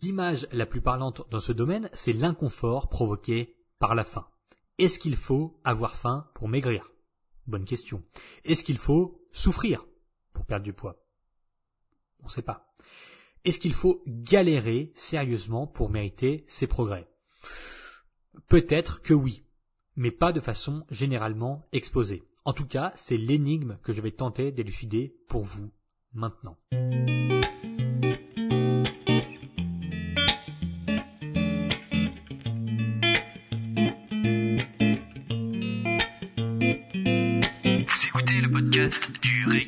L'image la plus parlante dans ce domaine, c'est l'inconfort provoqué par la faim. Est-ce qu'il faut avoir faim pour maigrir? Bonne question. Est-ce qu'il faut souffrir pour perdre du poids? On ne sait pas. Est-ce qu'il faut galérer sérieusement pour mériter ses progrès? Peut-être que oui, mais pas de façon généralement exposée. En tout cas, c'est l'énigme que je vais tenter d'élucider pour vous maintenant.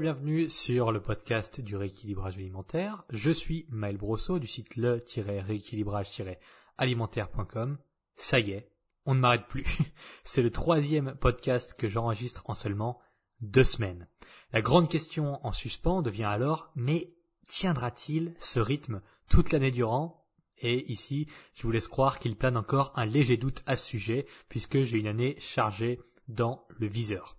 Bienvenue sur le podcast du rééquilibrage alimentaire. Je suis Maël Brosseau du site le-rééquilibrage-alimentaire.com. Ça y est, on ne m'arrête plus. C'est le troisième podcast que j'enregistre en seulement deux semaines. La grande question en suspens devient alors, mais tiendra-t-il ce rythme toute l'année durant? Et ici, je vous laisse croire qu'il plane encore un léger doute à ce sujet, puisque j'ai une année chargée dans le viseur.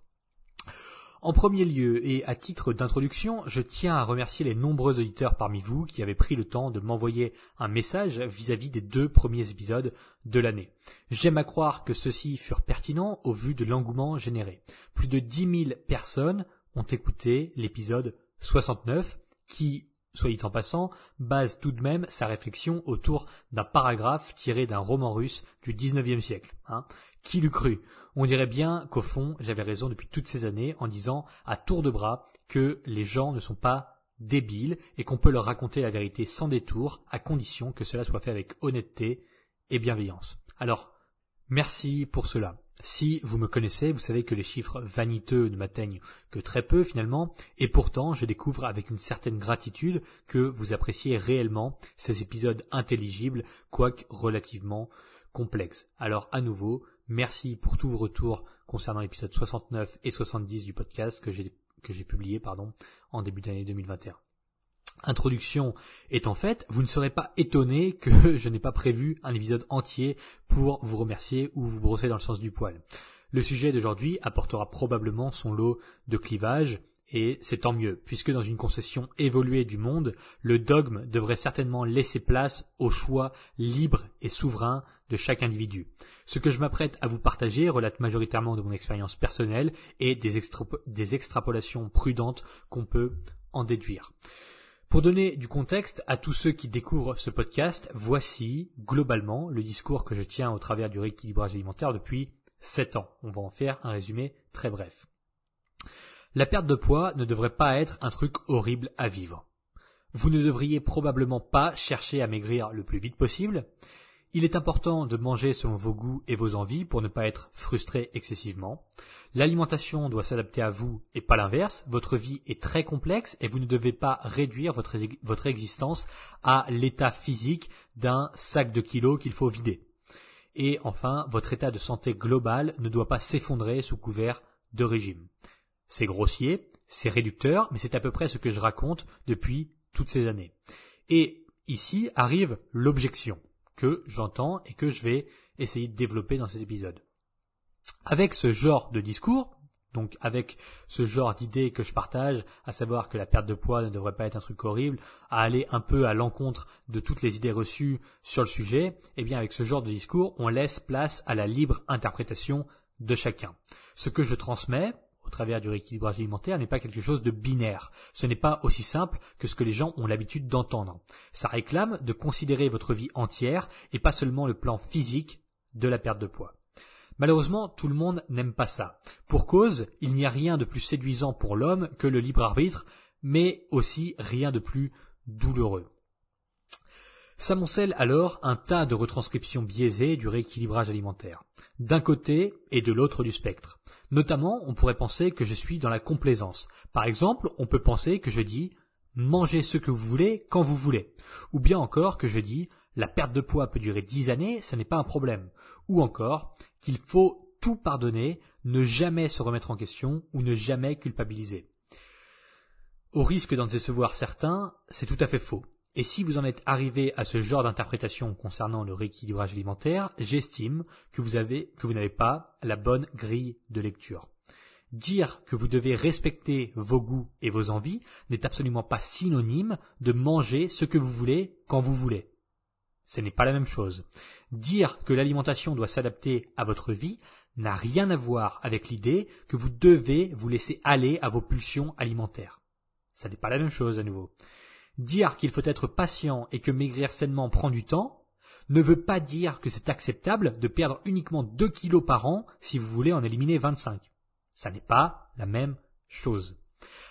En premier lieu, et à titre d'introduction, je tiens à remercier les nombreux auditeurs parmi vous qui avaient pris le temps de m'envoyer un message vis-à-vis des deux premiers épisodes de l'année. J'aime à croire que ceux-ci furent pertinents au vu de l'engouement généré. Plus de 10 000 personnes ont écouté l'épisode 69 qui, soit dit en passant, base tout de même sa réflexion autour d'un paragraphe tiré d'un roman russe du XIXe siècle. Hein. Qui l'eût cru? On dirait bien qu'au fond, j'avais raison depuis toutes ces années en disant à tour de bras que les gens ne sont pas débiles et qu'on peut leur raconter la vérité sans détour, à condition que cela soit fait avec honnêteté et bienveillance. Alors, merci pour cela. Si vous me connaissez, vous savez que les chiffres vaniteux ne m'atteignent que très peu finalement, et pourtant je découvre avec une certaine gratitude que vous appréciez réellement ces épisodes intelligibles, quoique relativement complexes. Alors à nouveau, Merci pour tous vos retours concernant l'épisode 69 et 70 du podcast que j'ai que j'ai publié pardon en début d'année 2021. Introduction étant faite, vous ne serez pas étonné que je n'ai pas prévu un épisode entier pour vous remercier ou vous brosser dans le sens du poil. Le sujet d'aujourd'hui apportera probablement son lot de clivages et c'est tant mieux, puisque dans une concession évoluée du monde, le dogme devrait certainement laisser place au choix libre et souverain de chaque individu. Ce que je m'apprête à vous partager relate majoritairement de mon expérience personnelle et des, extrapolations prudentes qu'on peut en déduire. Pour donner du contexte à tous ceux qui découvrent ce podcast, voici globalement le discours que je tiens au travers du rééquilibrage alimentaire depuis sept ans. On va en faire un résumé très bref. La perte de poids ne devrait pas être un truc horrible à vivre. Vous ne devriez probablement pas chercher à maigrir le plus vite possible. Il est important de manger selon vos goûts et vos envies pour ne pas être frustré excessivement. L'alimentation doit s'adapter à vous et pas l'inverse. Votre vie est très complexe et vous ne devez pas réduire votre, existence à l'état physique d'un sac de kilos qu'il faut vider. Et enfin, votre état de santé global ne doit pas s'effondrer sous couvert de régime. C'est grossier, c'est réducteur, mais c'est à peu près ce que je raconte depuis toutes ces années. Et ici arrive l'objection que j'entends et que je vais essayer de développer dans ces épisodes. Avec ce genre de discours, donc avec ce genre d'idée que je partage, à savoir que la perte de poids ne devrait pas être un truc horrible, à aller un peu à l'encontre de toutes les idées reçues sur le sujet, eh bien avec ce genre de discours, on laisse place à la libre interprétation de chacun. Ce que je transmets, au travers du rééquilibrage alimentaire n'est pas quelque chose de binaire. Ce n'est pas aussi simple que ce que les gens ont l'habitude d'entendre. Ça réclame de considérer votre vie entière et pas seulement le plan physique de la perte de poids. Malheureusement, tout le monde n'aime pas ça. Pour cause, il n'y a rien de plus séduisant pour l'homme que le libre arbitre, mais aussi rien de plus douloureux. S'amoncelle alors un tas de retranscriptions biaisées du rééquilibrage alimentaire, d'un côté et de l'autre du spectre. Notamment, on pourrait penser que je suis dans la complaisance. Par exemple, on peut penser que je dis mangez ce que vous voulez quand vous voulez. Ou bien encore que je dis la perte de poids peut durer dix années, ce n'est pas un problème. Ou encore qu'il faut tout pardonner, ne jamais se remettre en question ou ne jamais culpabiliser. Au risque d'en décevoir certains, c'est tout à fait faux. Et si vous en êtes arrivé à ce genre d'interprétation concernant le rééquilibrage alimentaire, j'estime que vous avez, que vous n'avez pas la bonne grille de lecture. Dire que vous devez respecter vos goûts et vos envies n'est absolument pas synonyme de manger ce que vous voulez quand vous voulez. Ce n'est pas la même chose. Dire que l'alimentation doit s'adapter à votre vie n'a rien à voir avec l'idée que vous devez vous laisser aller à vos pulsions alimentaires. Ça n'est pas la même chose à nouveau. Dire qu'il faut être patient et que maigrir sainement prend du temps ne veut pas dire que c'est acceptable de perdre uniquement 2 kilos par an si vous voulez en éliminer 25. Ça n'est pas la même chose.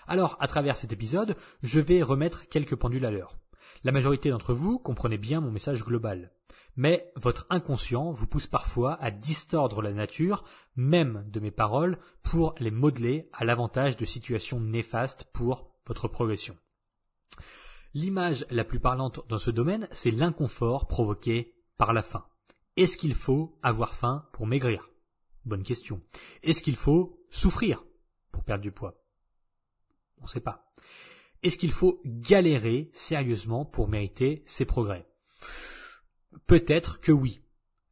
Alors, à travers cet épisode, je vais remettre quelques pendules à l'heure. La majorité d'entre vous comprenez bien mon message global. Mais votre inconscient vous pousse parfois à distordre la nature, même de mes paroles, pour les modeler à l'avantage de situations néfastes pour votre progression. L'image la plus parlante dans ce domaine, c'est l'inconfort provoqué par la faim. Est-ce qu'il faut avoir faim pour maigrir? Bonne question. Est-ce qu'il faut souffrir pour perdre du poids? On ne sait pas. Est-ce qu'il faut galérer sérieusement pour mériter ses progrès? Peut-être que oui,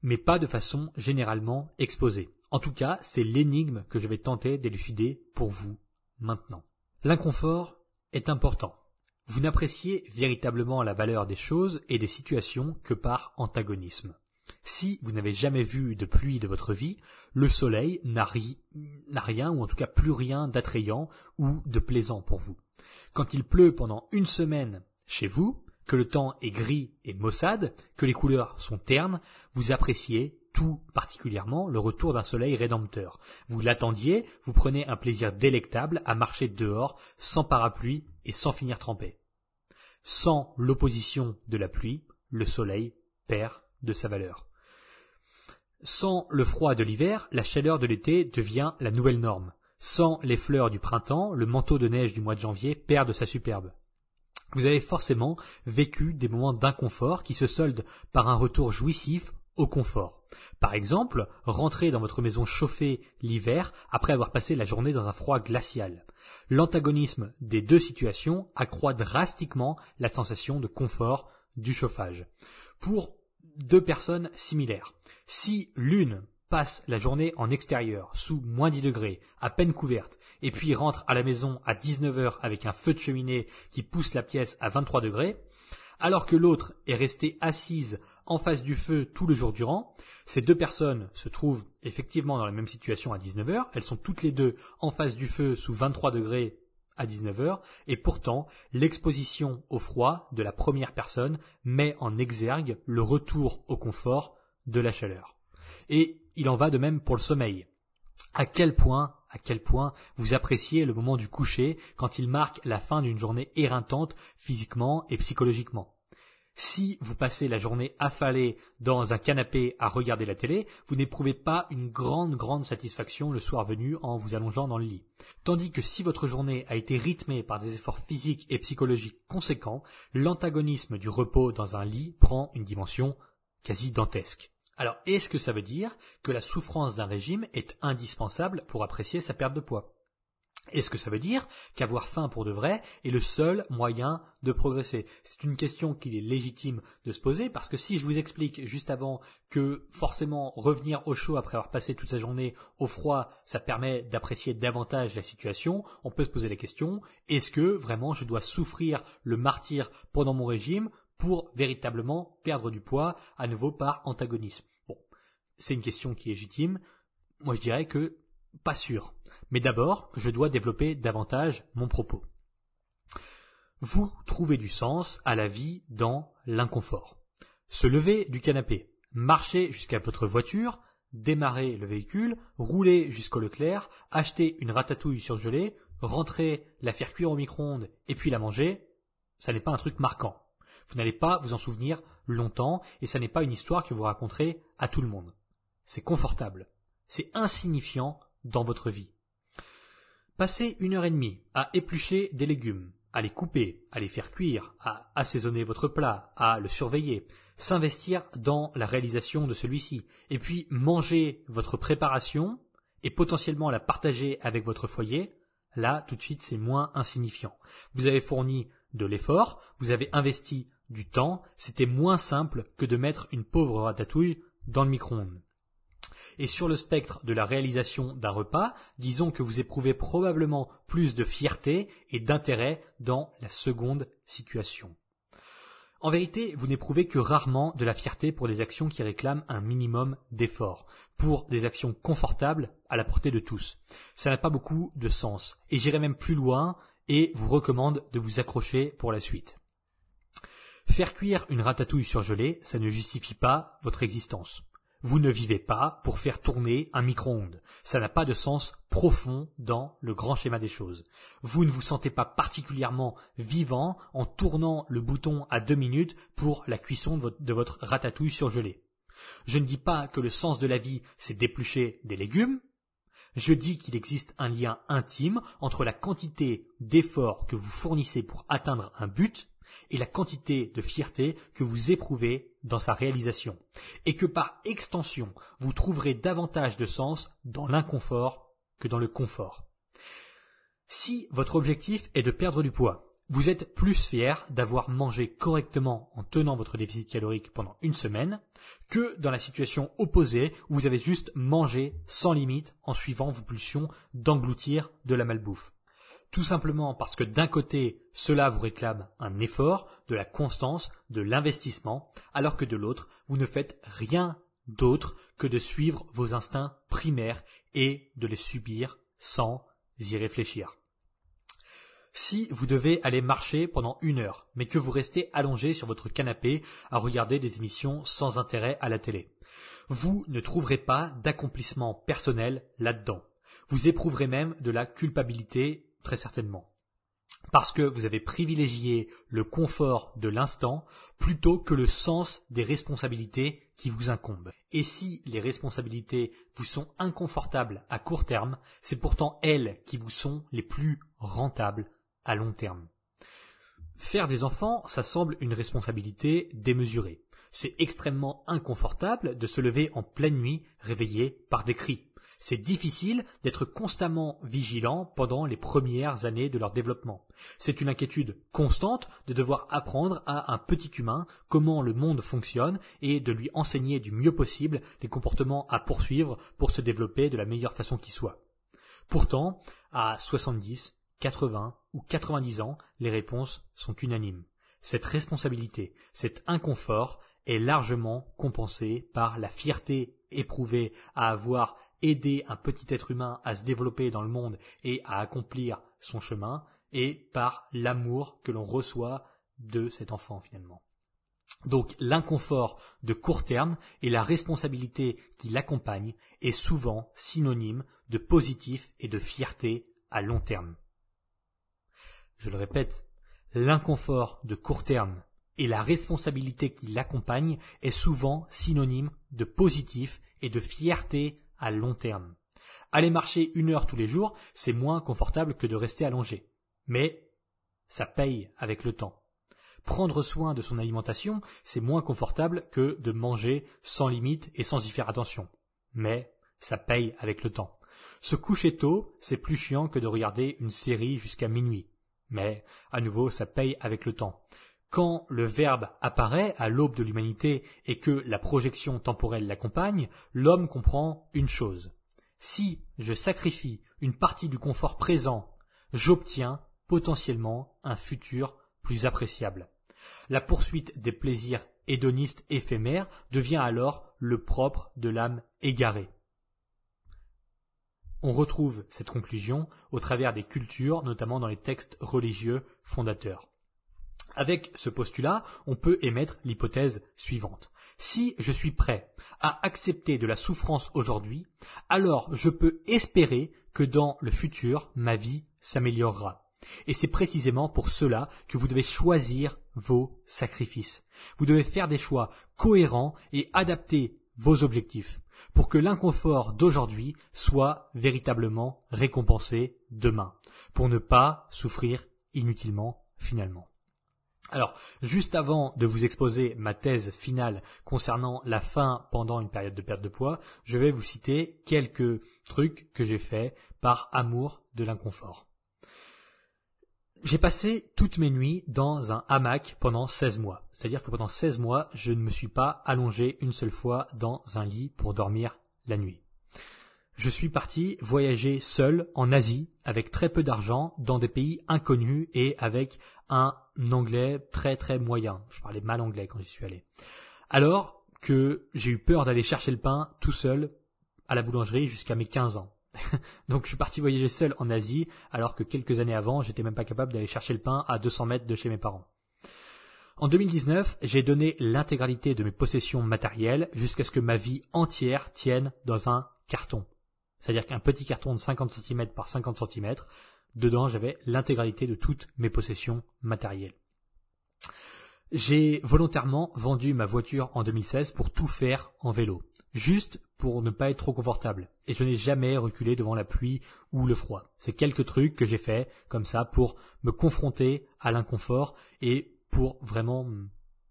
mais pas de façon généralement exposée. En tout cas, c'est l'énigme que je vais tenter d'élucider pour vous maintenant. L'inconfort est important. Vous n'appréciez véritablement la valeur des choses et des situations que par antagonisme. Si vous n'avez jamais vu de pluie de votre vie, le soleil n'a rien, ou en tout cas plus rien d'attrayant ou de plaisant pour vous. Quand il pleut pendant une semaine chez vous, que le temps est gris et maussade, que les couleurs sont ternes, vous appréciez tout particulièrement le retour d'un soleil rédempteur. Vous l'attendiez, vous prenez un plaisir délectable à marcher dehors sans parapluie et sans finir trempé. Sans l'opposition de la pluie, le soleil perd de sa valeur. Sans le froid de l'hiver, la chaleur de l'été devient la nouvelle norme. Sans les fleurs du printemps, le manteau de neige du mois de janvier perd de sa superbe. Vous avez forcément vécu des moments d'inconfort qui se soldent par un retour jouissif au confort. Par exemple, rentrer dans votre maison chauffée l'hiver après avoir passé la journée dans un froid glacial. L'antagonisme des deux situations accroît drastiquement la sensation de confort du chauffage. Pour deux personnes similaires. Si l'une passe la journée en extérieur, sous moins 10 degrés, à peine couverte, et puis rentre à la maison à 19 heures avec un feu de cheminée qui pousse la pièce à 23 degrés, alors que l'autre est restée assise en face du feu tout le jour durant, ces deux personnes se trouvent effectivement dans la même situation à 19 heures, elles sont toutes les deux en face du feu sous 23 degrés à 19h, et pourtant l'exposition au froid de la première personne met en exergue le retour au confort de la chaleur. Et il en va de même pour le sommeil. À quel point, à quel point vous appréciez le moment du coucher quand il marque la fin d'une journée éreintante physiquement et psychologiquement. Si vous passez la journée affalée dans un canapé à regarder la télé, vous n'éprouvez pas une grande grande satisfaction le soir venu en vous allongeant dans le lit. Tandis que si votre journée a été rythmée par des efforts physiques et psychologiques conséquents, l'antagonisme du repos dans un lit prend une dimension quasi dantesque. Alors, est-ce que ça veut dire que la souffrance d'un régime est indispensable pour apprécier sa perte de poids? Est-ce que ça veut dire qu'avoir faim pour de vrai est le seul moyen de progresser? C'est une question qu'il est légitime de se poser parce que si je vous explique juste avant que forcément revenir au chaud après avoir passé toute sa journée au froid, ça permet d'apprécier davantage la situation, on peut se poser la question, est-ce que vraiment je dois souffrir le martyr pendant mon régime pour véritablement perdre du poids à nouveau par antagonisme Bon, c'est une question qui est légitime. Moi je dirais que pas sûr. Mais d'abord, je dois développer davantage mon propos. Vous trouvez du sens à la vie dans l'inconfort. Se lever du canapé, marcher jusqu'à votre voiture, démarrer le véhicule, rouler jusqu'au Leclerc, acheter une ratatouille surgelée, rentrer, la faire cuire au micro-ondes et puis la manger, ça n'est pas un truc marquant. Vous n'allez pas vous en souvenir longtemps et ça n'est pas une histoire que vous raconterez à tout le monde. C'est confortable. C'est insignifiant dans votre vie. Passez une heure et demie à éplucher des légumes, à les couper, à les faire cuire, à assaisonner votre plat, à le surveiller. s'investir dans la réalisation de celui-ci, et puis manger votre préparation et potentiellement la partager avec votre foyer, là tout de suite c'est moins insignifiant. Vous avez fourni de l'effort, vous avez investi du temps, c'était moins simple que de mettre une pauvre ratatouille dans le micro-ondes. Et sur le spectre de la réalisation d'un repas, disons que vous éprouvez probablement plus de fierté et d'intérêt dans la seconde situation. En vérité, vous n'éprouvez que rarement de la fierté pour des actions qui réclament un minimum d'effort, pour des actions confortables à la portée de tous. Ça n'a pas beaucoup de sens, et j'irai même plus loin et vous recommande de vous accrocher pour la suite. Faire cuire une ratatouille surgelée, ça ne justifie pas votre existence. Vous ne vivez pas pour faire tourner un micro-ondes. Ça n'a pas de sens profond dans le grand schéma des choses. Vous ne vous sentez pas particulièrement vivant en tournant le bouton à deux minutes pour la cuisson de votre, ratatouille surgelée. Je ne dis pas que le sens de la vie, c'est d'éplucher des légumes. Je dis qu'il existe un lien intime entre la quantité d'efforts que vous fournissez pour atteindre un but et la quantité de fierté que vous éprouvez dans sa réalisation, et que par extension, vous trouverez davantage de sens dans l'inconfort que dans le confort. Si votre objectif est de perdre du poids, vous êtes plus fier d'avoir mangé correctement en tenant votre déficit calorique pendant une semaine que dans la situation opposée où vous avez juste mangé sans limite en suivant vos pulsions d'engloutir de la malbouffe. Tout simplement parce que d'un côté, cela vous réclame un effort, de la constance, de l'investissement, alors que de l'autre, vous ne faites rien d'autre que de suivre vos instincts primaires et de les subir sans y réfléchir. Si vous devez aller marcher pendant une heure, mais que vous restez allongé sur votre canapé à regarder des émissions sans intérêt à la télé, vous ne trouverez pas d'accomplissement personnel là-dedans. Vous éprouverez même de la culpabilité très certainement. Parce que vous avez privilégié le confort de l'instant plutôt que le sens des responsabilités qui vous incombent. Et si les responsabilités vous sont inconfortables à court terme, c'est pourtant elles qui vous sont les plus rentables à long terme. Faire des enfants, ça semble une responsabilité démesurée. C'est extrêmement inconfortable de se lever en pleine nuit réveillé par des cris. C'est difficile d'être constamment vigilant pendant les premières années de leur développement. C'est une inquiétude constante de devoir apprendre à un petit humain comment le monde fonctionne et de lui enseigner du mieux possible les comportements à poursuivre pour se développer de la meilleure façon qui soit. Pourtant, à 70, 80 ou 90 ans, les réponses sont unanimes. Cette responsabilité, cet inconfort est largement compensé par la fierté éprouvée à avoir aider un petit être humain à se développer dans le monde et à accomplir son chemin, et par l'amour que l'on reçoit de cet enfant finalement. Donc l'inconfort de court terme et la responsabilité qui l'accompagne est souvent synonyme de positif et de fierté à long terme. Je le répète, l'inconfort de court terme et la responsabilité qui l'accompagne est souvent synonyme de positif et de fierté à long terme. Aller marcher une heure tous les jours, c'est moins confortable que de rester allongé. Mais ça paye avec le temps. Prendre soin de son alimentation, c'est moins confortable que de manger sans limite et sans y faire attention. Mais ça paye avec le temps. Se coucher tôt, c'est plus chiant que de regarder une série jusqu'à minuit. Mais, à nouveau, ça paye avec le temps. Quand le Verbe apparaît à l'aube de l'humanité et que la projection temporelle l'accompagne, l'homme comprend une chose. Si je sacrifie une partie du confort présent, j'obtiens potentiellement un futur plus appréciable. La poursuite des plaisirs hédonistes éphémères devient alors le propre de l'âme égarée. On retrouve cette conclusion au travers des cultures, notamment dans les textes religieux fondateurs. Avec ce postulat, on peut émettre l'hypothèse suivante. Si je suis prêt à accepter de la souffrance aujourd'hui, alors je peux espérer que dans le futur, ma vie s'améliorera. Et c'est précisément pour cela que vous devez choisir vos sacrifices. Vous devez faire des choix cohérents et adapter vos objectifs pour que l'inconfort d'aujourd'hui soit véritablement récompensé demain, pour ne pas souffrir inutilement finalement. Alors, juste avant de vous exposer ma thèse finale concernant la faim pendant une période de perte de poids, je vais vous citer quelques trucs que j'ai faits par amour de l'inconfort. J'ai passé toutes mes nuits dans un hamac pendant 16 mois. C'est-à-dire que pendant 16 mois, je ne me suis pas allongé une seule fois dans un lit pour dormir la nuit. Je suis parti voyager seul en Asie avec très peu d'argent dans des pays inconnus et avec un anglais très très moyen. Je parlais mal anglais quand j'y suis allé. Alors que j'ai eu peur d'aller chercher le pain tout seul à la boulangerie jusqu'à mes 15 ans. Donc je suis parti voyager seul en Asie alors que quelques années avant j'étais même pas capable d'aller chercher le pain à 200 mètres de chez mes parents. En 2019, j'ai donné l'intégralité de mes possessions matérielles jusqu'à ce que ma vie entière tienne dans un carton. C'est-à-dire qu'un petit carton de 50 cm par 50 cm, dedans j'avais l'intégralité de toutes mes possessions matérielles. J'ai volontairement vendu ma voiture en 2016 pour tout faire en vélo, juste pour ne pas être trop confortable. Et je n'ai jamais reculé devant la pluie ou le froid. C'est quelques trucs que j'ai fait comme ça pour me confronter à l'inconfort et pour vraiment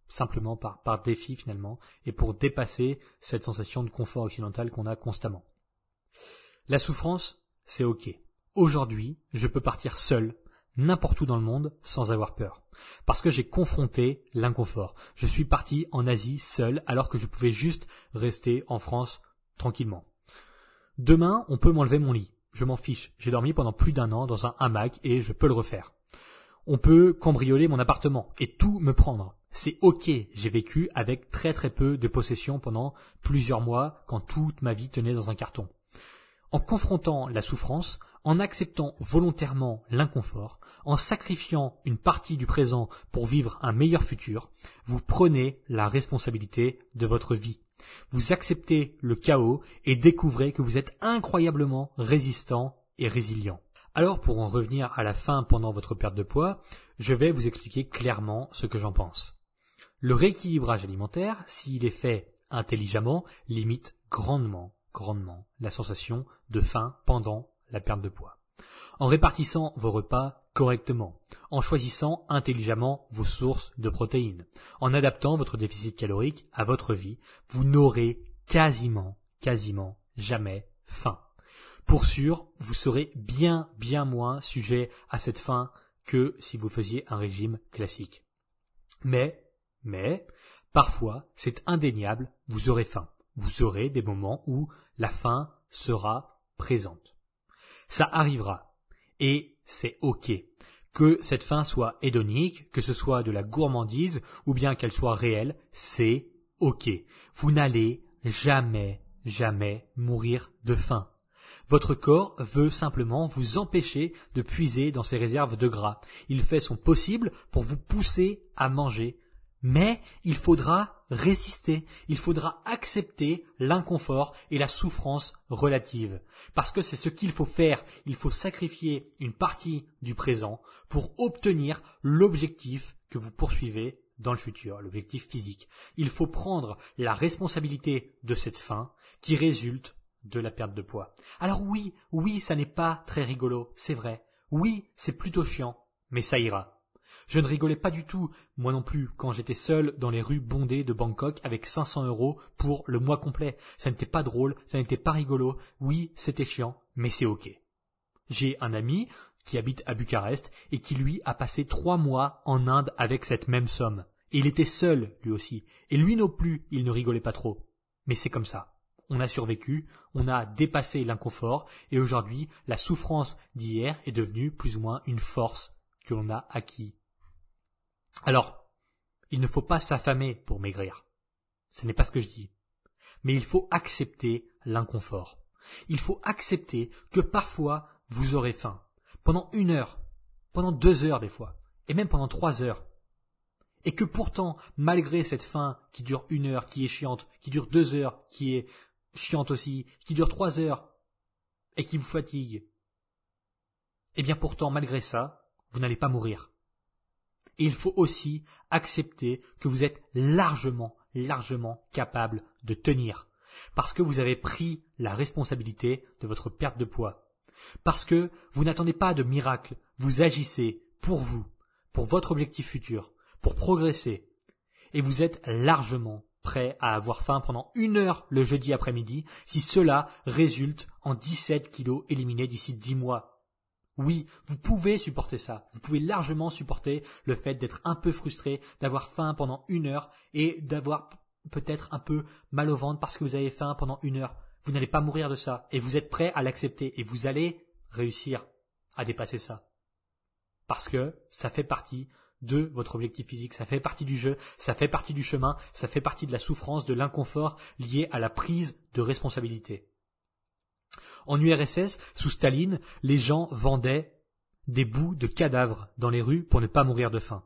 simplement par, par défi finalement et pour dépasser cette sensation de confort occidental qu'on a constamment. La souffrance, c'est ok. Aujourd'hui, je peux partir seul, n'importe où dans le monde, sans avoir peur. Parce que j'ai confronté l'inconfort. Je suis parti en Asie seul alors que je pouvais juste rester en France tranquillement. Demain, on peut m'enlever mon lit. Je m'en fiche. J'ai dormi pendant plus d'un an dans un hamac et je peux le refaire. On peut cambrioler mon appartement et tout me prendre. C'est ok, j'ai vécu avec très très peu de possessions pendant plusieurs mois quand toute ma vie tenait dans un carton. En confrontant la souffrance, en acceptant volontairement l'inconfort, en sacrifiant une partie du présent pour vivre un meilleur futur, vous prenez la responsabilité de votre vie. Vous acceptez le chaos et découvrez que vous êtes incroyablement résistant et résilient. Alors pour en revenir à la fin pendant votre perte de poids, je vais vous expliquer clairement ce que j'en pense. Le rééquilibrage alimentaire, s'il est fait intelligemment, limite grandement, grandement la sensation de faim pendant la perte de poids. En répartissant vos repas correctement, en choisissant intelligemment vos sources de protéines, en adaptant votre déficit calorique à votre vie, vous n'aurez quasiment, quasiment jamais faim. Pour sûr, vous serez bien, bien moins sujet à cette faim que si vous faisiez un régime classique. Mais, mais, parfois, c'est indéniable, vous aurez faim. Vous aurez des moments où la faim sera présente. Ça arrivera. Et c'est ok. Que cette faim soit hédonique, que ce soit de la gourmandise, ou bien qu'elle soit réelle, c'est ok. Vous n'allez jamais, jamais mourir de faim. Votre corps veut simplement vous empêcher de puiser dans ses réserves de gras. Il fait son possible pour vous pousser à manger. Mais il faudra résister, il faudra accepter l'inconfort et la souffrance relative. Parce que c'est ce qu'il faut faire, il faut sacrifier une partie du présent pour obtenir l'objectif que vous poursuivez dans le futur, l'objectif physique. Il faut prendre la responsabilité de cette fin qui résulte de la perte de poids. Alors oui, oui, ça n'est pas très rigolo, c'est vrai. Oui, c'est plutôt chiant, mais ça ira. Je ne rigolais pas du tout, moi non plus, quand j'étais seul dans les rues bondées de Bangkok avec 500 euros pour le mois complet. Ça n'était pas drôle, ça n'était pas rigolo. Oui, c'était chiant, mais c'est ok. J'ai un ami qui habite à Bucarest et qui lui a passé trois mois en Inde avec cette même somme. Et il était seul, lui aussi. Et lui non plus, il ne rigolait pas trop. Mais c'est comme ça on a survécu, on a dépassé l'inconfort, et aujourd'hui, la souffrance d'hier est devenue plus ou moins une force que l'on a acquis. Alors, il ne faut pas s'affamer pour maigrir. Ce n'est pas ce que je dis. Mais il faut accepter l'inconfort. Il faut accepter que parfois vous aurez faim. Pendant une heure, pendant deux heures des fois, et même pendant trois heures. Et que pourtant, malgré cette faim qui dure une heure, qui est chiante, qui dure deux heures, qui est chiante aussi, qui dure trois heures, et qui vous fatigue, eh bien pourtant, malgré ça, vous n'allez pas mourir. Et il faut aussi accepter que vous êtes largement, largement capable de tenir, parce que vous avez pris la responsabilité de votre perte de poids, parce que vous n'attendez pas de miracle, vous agissez pour vous, pour votre objectif futur, pour progresser, et vous êtes largement prêt à avoir faim pendant une heure le jeudi après-midi si cela résulte en 17 kilos éliminés d'ici 10 mois. Oui, vous pouvez supporter ça. Vous pouvez largement supporter le fait d'être un peu frustré, d'avoir faim pendant une heure et d'avoir peut-être un peu mal au ventre parce que vous avez faim pendant une heure. Vous n'allez pas mourir de ça et vous êtes prêt à l'accepter et vous allez réussir à dépasser ça. Parce que ça fait partie de votre objectif physique, ça fait partie du jeu, ça fait partie du chemin, ça fait partie de la souffrance, de l'inconfort lié à la prise de responsabilité. En URSS, sous Staline, les gens vendaient des bouts de cadavres dans les rues pour ne pas mourir de faim.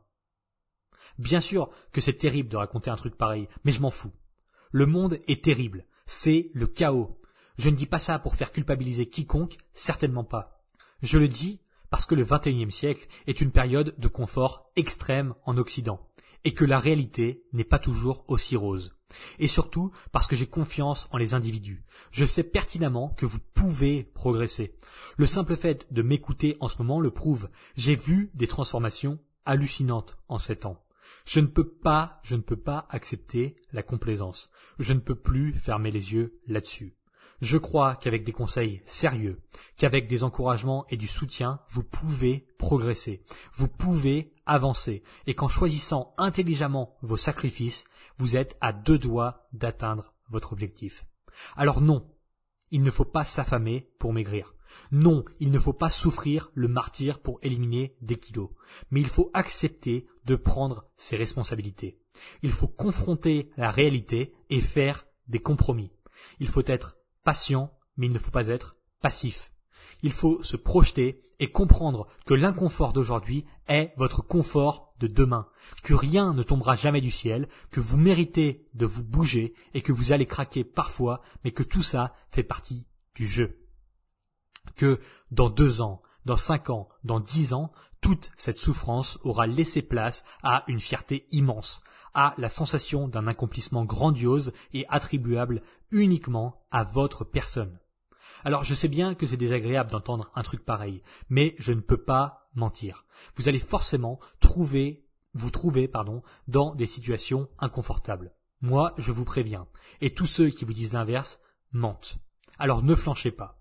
Bien sûr que c'est terrible de raconter un truc pareil, mais je m'en fous. Le monde est terrible, c'est le chaos. Je ne dis pas ça pour faire culpabiliser quiconque, certainement pas. Je le dis parce que le XXIe siècle est une période de confort extrême en Occident, et que la réalité n'est pas toujours aussi rose. Et surtout parce que j'ai confiance en les individus. Je sais pertinemment que vous pouvez progresser. Le simple fait de m'écouter en ce moment le prouve. J'ai vu des transformations hallucinantes en sept ans. Je ne peux pas, je ne peux pas accepter la complaisance. Je ne peux plus fermer les yeux là-dessus. Je crois qu'avec des conseils sérieux, qu'avec des encouragements et du soutien, vous pouvez progresser, vous pouvez avancer, et qu'en choisissant intelligemment vos sacrifices, vous êtes à deux doigts d'atteindre votre objectif. Alors non, il ne faut pas s'affamer pour maigrir. Non, il ne faut pas souffrir le martyr pour éliminer des kilos. Mais il faut accepter de prendre ses responsabilités. Il faut confronter la réalité et faire des compromis. Il faut être patient, mais il ne faut pas être passif. Il faut se projeter et comprendre que l'inconfort d'aujourd'hui est votre confort de demain, que rien ne tombera jamais du ciel, que vous méritez de vous bouger et que vous allez craquer parfois, mais que tout ça fait partie du jeu. Que dans deux ans, dans cinq ans, dans dix ans, toute cette souffrance aura laissé place à une fierté immense, à la sensation d'un accomplissement grandiose et attribuable uniquement à votre personne. Alors je sais bien que c'est désagréable d'entendre un truc pareil, mais je ne peux pas mentir. Vous allez forcément trouver, vous trouver, pardon, dans des situations inconfortables. Moi, je vous préviens. Et tous ceux qui vous disent l'inverse mentent. Alors ne flanchez pas.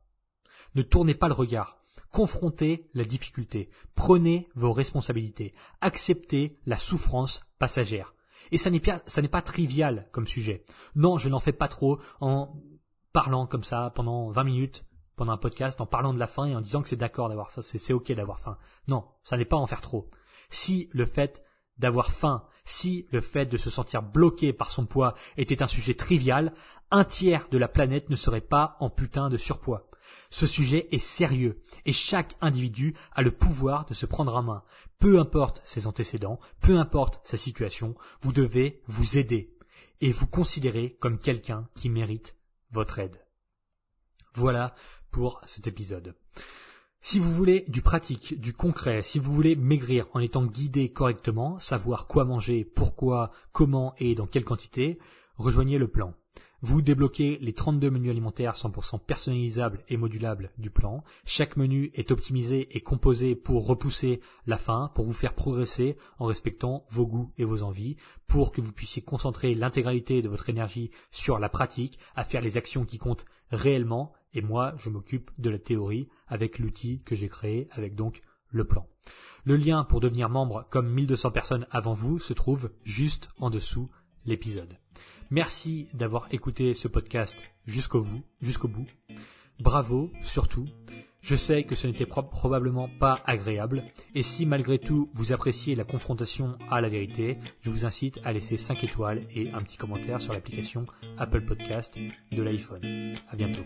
Ne tournez pas le regard. Confrontez la difficulté. Prenez vos responsabilités. Acceptez la souffrance passagère. Et ça n'est pas, trivial comme sujet. Non, je n'en fais pas trop en parlant comme ça pendant 20 minutes pendant un podcast, en parlant de la faim et en disant que c'est d'accord d'avoir faim, c'est ok d'avoir faim. Non, ça n'est pas en faire trop. Si le fait d'avoir faim, si le fait de se sentir bloqué par son poids était un sujet trivial, un tiers de la planète ne serait pas en putain de surpoids. Ce sujet est sérieux et chaque individu a le pouvoir de se prendre en main. Peu importe ses antécédents, peu importe sa situation, vous devez vous aider et vous considérer comme quelqu'un qui mérite votre aide. Voilà pour cet épisode. Si vous voulez du pratique, du concret, si vous voulez maigrir en étant guidé correctement, savoir quoi manger, pourquoi, comment et dans quelle quantité, rejoignez le plan. Vous débloquez les 32 menus alimentaires 100% personnalisables et modulables du plan. Chaque menu est optimisé et composé pour repousser la faim, pour vous faire progresser en respectant vos goûts et vos envies, pour que vous puissiez concentrer l'intégralité de votre énergie sur la pratique, à faire les actions qui comptent réellement. Et moi, je m'occupe de la théorie avec l'outil que j'ai créé, avec donc le plan. Le lien pour devenir membre comme 1200 personnes avant vous se trouve juste en dessous l'épisode. Merci d'avoir écouté ce podcast jusqu'au bout, jusqu'au bout. Bravo, surtout. Je sais que ce n'était probablement pas agréable, et si malgré tout vous appréciez la confrontation à la vérité, je vous incite à laisser 5 étoiles et un petit commentaire sur l'application Apple Podcast de l'iPhone. À bientôt.